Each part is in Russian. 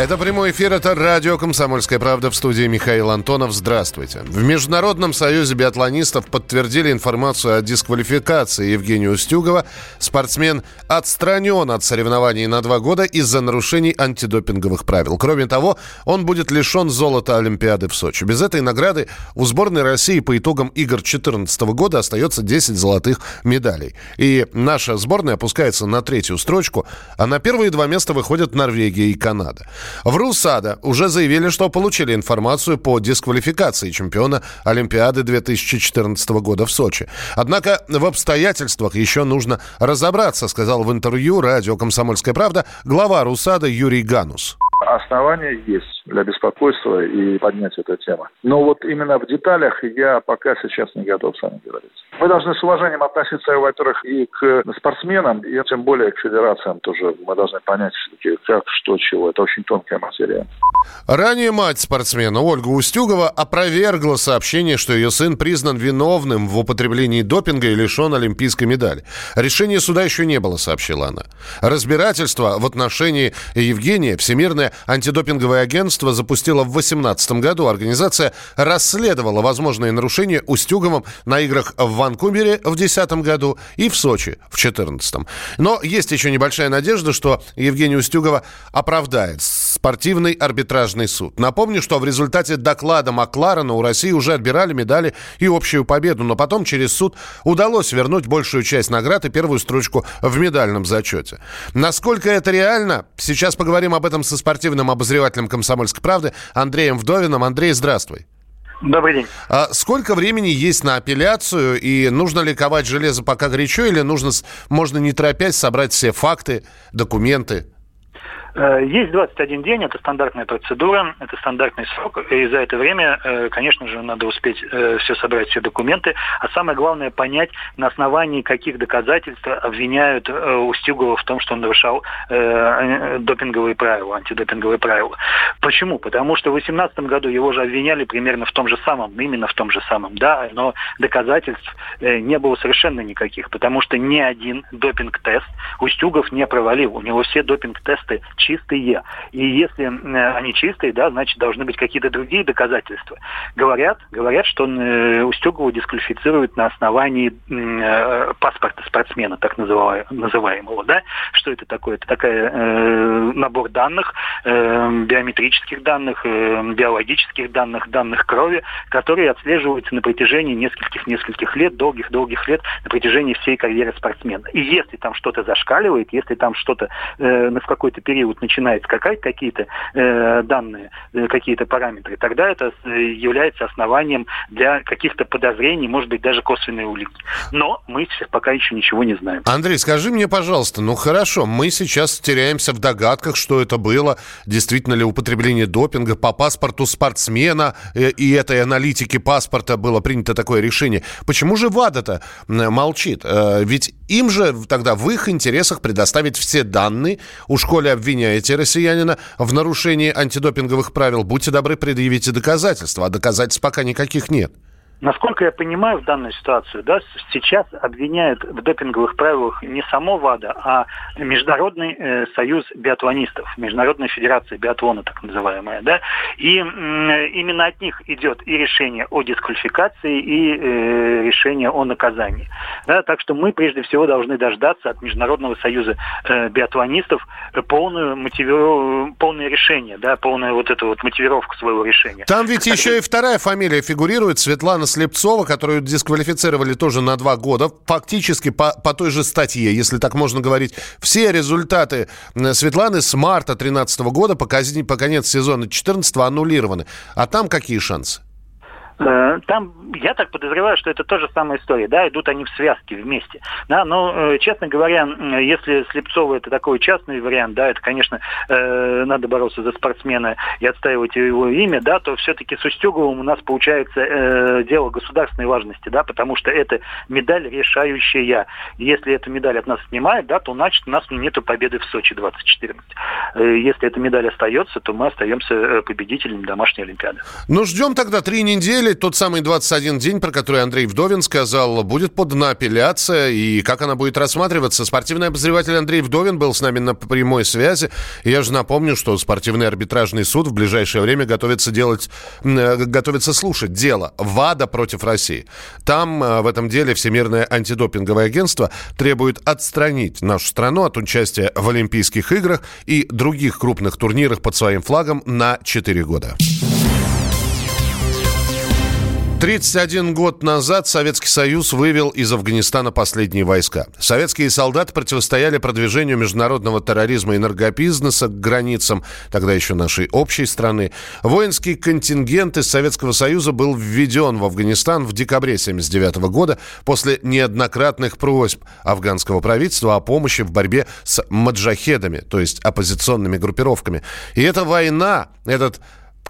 Это прямой эфир, это радио «Комсомольская правда» в студии Михаил Антонов. Здравствуйте. В Международном союзе биатлонистов подтвердили информацию о дисквалификации Евгения Устюгова. Спортсмен отстранен от соревнований на два года из-за нарушений антидопинговых правил. Кроме того, он будет лишен золота Олимпиады в Сочи. Без этой награды у сборной России по итогам игр 2014 года остается 10 золотых медалей. И наша сборная опускается на третью строчку, а на первые два места выходят Норвегия и Канада. В РУСАДА уже заявили, что получили информацию по дисквалификации чемпиона Олимпиады 2014 года в Сочи. Однако в обстоятельствах еще нужно разобраться, сказал в интервью радио «Комсомольская правда» глава РУСАДА Юрий Ганус. Основания есть для беспокойства и поднять эту тему. Но вот именно в деталях я пока сейчас не готов с вами говорить. Мы должны с уважением относиться, во-первых, и к спортсменам, и тем более к федерациям тоже. Мы должны понять, как, что, чего. Это очень тонкая материя. Ранее мать спортсмена Ольга Устюгова опровергла сообщение, что ее сын признан виновным в употреблении допинга и лишен олимпийской медали. Решения суда еще не было, сообщила она. Разбирательство в отношении Евгения Всемирное антидопинговое агентство запустило в 2018 году. Организация расследовала возможные нарушения Устюговым на играх в Ванкувере в 2010 году и в Сочи в 2014. Но есть еще небольшая надежда, что Евгения Устюгова оправдает спортивный арбитражный суд. Напомню, что в результате доклада Макларена у России уже отбирали медали и общую победу, но потом через суд удалось вернуть большую часть наград и первую строчку в медальном зачете. Насколько это реально? Сейчас поговорим об этом со спортивным обозревателем «Комсомольской правды» Андреем Вдовиным. Андрей, здравствуй. Добрый день. А сколько времени есть на апелляцию и нужно ли ковать железо пока горячо или нужно, можно не торопясь собрать все факты, документы? Э, есть 21 день, это стандартная процедура, это стандартный срок, и за это время, э, конечно же, надо успеть э, все собрать, все документы, а самое главное понять, на основании каких доказательств обвиняют Устюгова в том, что он нарушал допинговые правила, антидопинговые правила. Почему? Потому что в 2018 году его же обвиняли примерно в том же самом, именно в том же самом, да, но доказательств не было совершенно никаких, потому что ни один допинг-тест Устюгов не провалил, у него все допинг-тесты чистые. И если они чистые, да, значит, должны быть какие-то другие доказательства. Говорят, говорят, что э, Устюгову дисквалифицируют на основании э, паспорта спортсмена, так называемого, да. Что это такое? Это такая э, набор данных, биометрических данных, биологических данных, данных крови, которые отслеживаются на протяжении нескольких-нескольких лет, долгих-долгих лет, на протяжении всей карьеры спортсмена. И если там что-то зашкаливает, если там что-то в какой-то период период начинает скакать какие-то э, данные, э, какие-то параметры, тогда это является основанием для каких-то подозрений, может быть, даже косвенной улики. Но мы пока еще ничего не знаем. Андрей, скажи мне, пожалуйста, ну хорошо, мы сейчас теряемся в догадках, что это было, действительно ли употребление допинга по паспорту спортсмена э, и этой аналитики паспорта было принято такое решение. Почему же ВАДА-то молчит? Э, ведь им же тогда в их интересах предоставить все данные. У школе обвиняете россиянина в нарушении антидопинговых правил. Будьте добры, предъявите доказательства. А доказательств пока никаких нет. Насколько я понимаю в данную ситуацию, да, сейчас обвиняют в допинговых правилах не само ВАДА, а Международный э, союз биатлонистов, Международная федерация биатлона, так называемая, да, и э, именно от них идет и решение о дисквалификации, и э, решение о наказании. Да, так что мы прежде всего должны дождаться от Международного союза э, биатлонистов полную мотивиров... полное решение, да, полную вот эту вот мотивировку своего решения. Там ведь Тогда... еще и вторая фамилия фигурирует, Светлана Слепцова, которую дисквалифицировали тоже на два года, фактически по, по той же статье, если так можно говорить. Все результаты Светланы с марта 2013 года по, по конец сезона 2014 аннулированы. А там какие шансы? Э, там, я так подозреваю, что это тоже самая история, да, идут они в связке вместе, да, но, э, честно говоря, если Слепцова это такой частный вариант, да, это, конечно, э, надо бороться за спортсмена и отстаивать его имя, да, то все-таки с Устюговым у нас получается дело государственной важности, да, потому что это медаль решающая. Если эту медаль от нас снимают, да, то значит у нас нет победы в Сочи 2014. Если эта медаль остается, то мы остаемся победителем домашней Олимпиады. Ну, ждем тогда три недели неделе тот самый 21 день, про который Андрей Вдовин сказал, будет подана апелляция, и как она будет рассматриваться. Спортивный обозреватель Андрей Вдовин был с нами на прямой связи. Я же напомню, что спортивный арбитражный суд в ближайшее время готовится делать, э, готовится слушать дело ВАДА против России. Там э, в этом деле Всемирное антидопинговое агентство требует отстранить нашу страну от участия в Олимпийских играх и других крупных турнирах под своим флагом на 4 года. 31 год назад Советский Союз вывел из Афганистана последние войска. Советские солдаты противостояли продвижению международного терроризма и энергобизнеса к границам, тогда еще нашей общей страны. Воинский контингент из Советского Союза был введен в Афганистан в декабре 1979 года после неоднократных просьб афганского правительства о помощи в борьбе с маджахедами, то есть оппозиционными группировками. И эта война, этот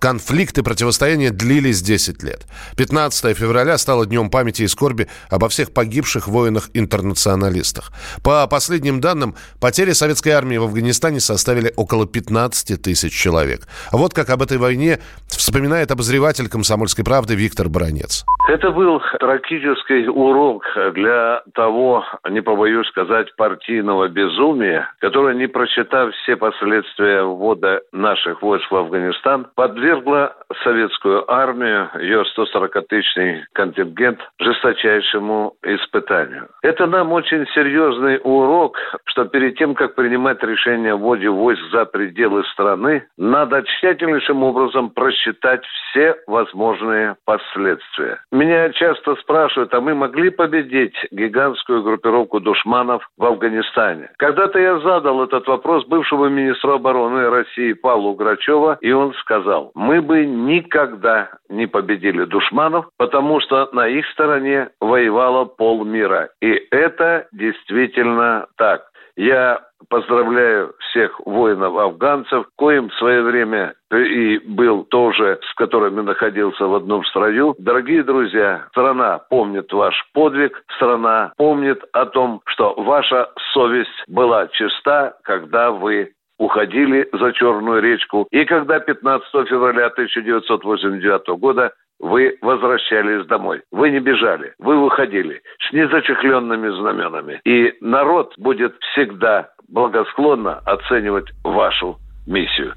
Конфликты противостояния длились 10 лет. 15 февраля стало днем памяти и скорби обо всех погибших воинах-интернационалистах. По последним данным, потери советской армии в Афганистане составили около 15 тысяч человек. Вот как об этой войне вспоминает обозреватель «Комсомольской правды» Виктор Баранец. Это был трагический урок для того, не побоюсь сказать, партийного безумия, которое, не просчитав все последствия ввода наших войск в Афганистан, подвергло советскую армию, ее 140-тысячный контингент, жесточайшему испытанию. Это нам очень серьезный урок, что перед тем, как принимать решение о вводе войск за пределы страны, надо тщательнейшим образом просчитать все возможные последствия. Меня часто спрашивают, а мы могли победить гигантскую группировку душманов в Афганистане? Когда-то я задал этот вопрос бывшему министру обороны России Павлу Грачева, и он сказал, мы бы никогда не победили душманов, потому что на их стороне воевало полмира. И это действительно так. Я поздравляю всех воинов-афганцев, коим в свое время и был тоже, с которыми находился в одном строю. Дорогие друзья, страна помнит ваш подвиг, страна помнит о том, что ваша совесть была чиста, когда вы уходили за Черную речку. И когда 15 февраля 1989 года вы возвращались домой. Вы не бежали, вы выходили с незачехленными знаменами. И народ будет всегда благосклонно оценивать вашу миссию.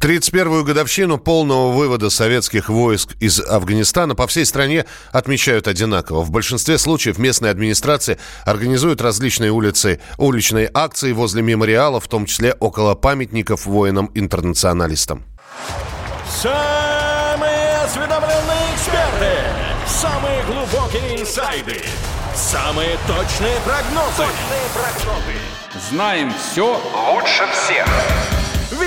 31-ю годовщину полного вывода советских войск из Афганистана по всей стране отмечают одинаково. В большинстве случаев местные администрации организуют различные улицы, уличные акции возле мемориалов, в том числе около памятников воинам-интернационалистам. Самые осведомленные эксперты, самые глубокие инсайды, самые точные прогнозы. Точные прогнозы. Знаем все лучше всех.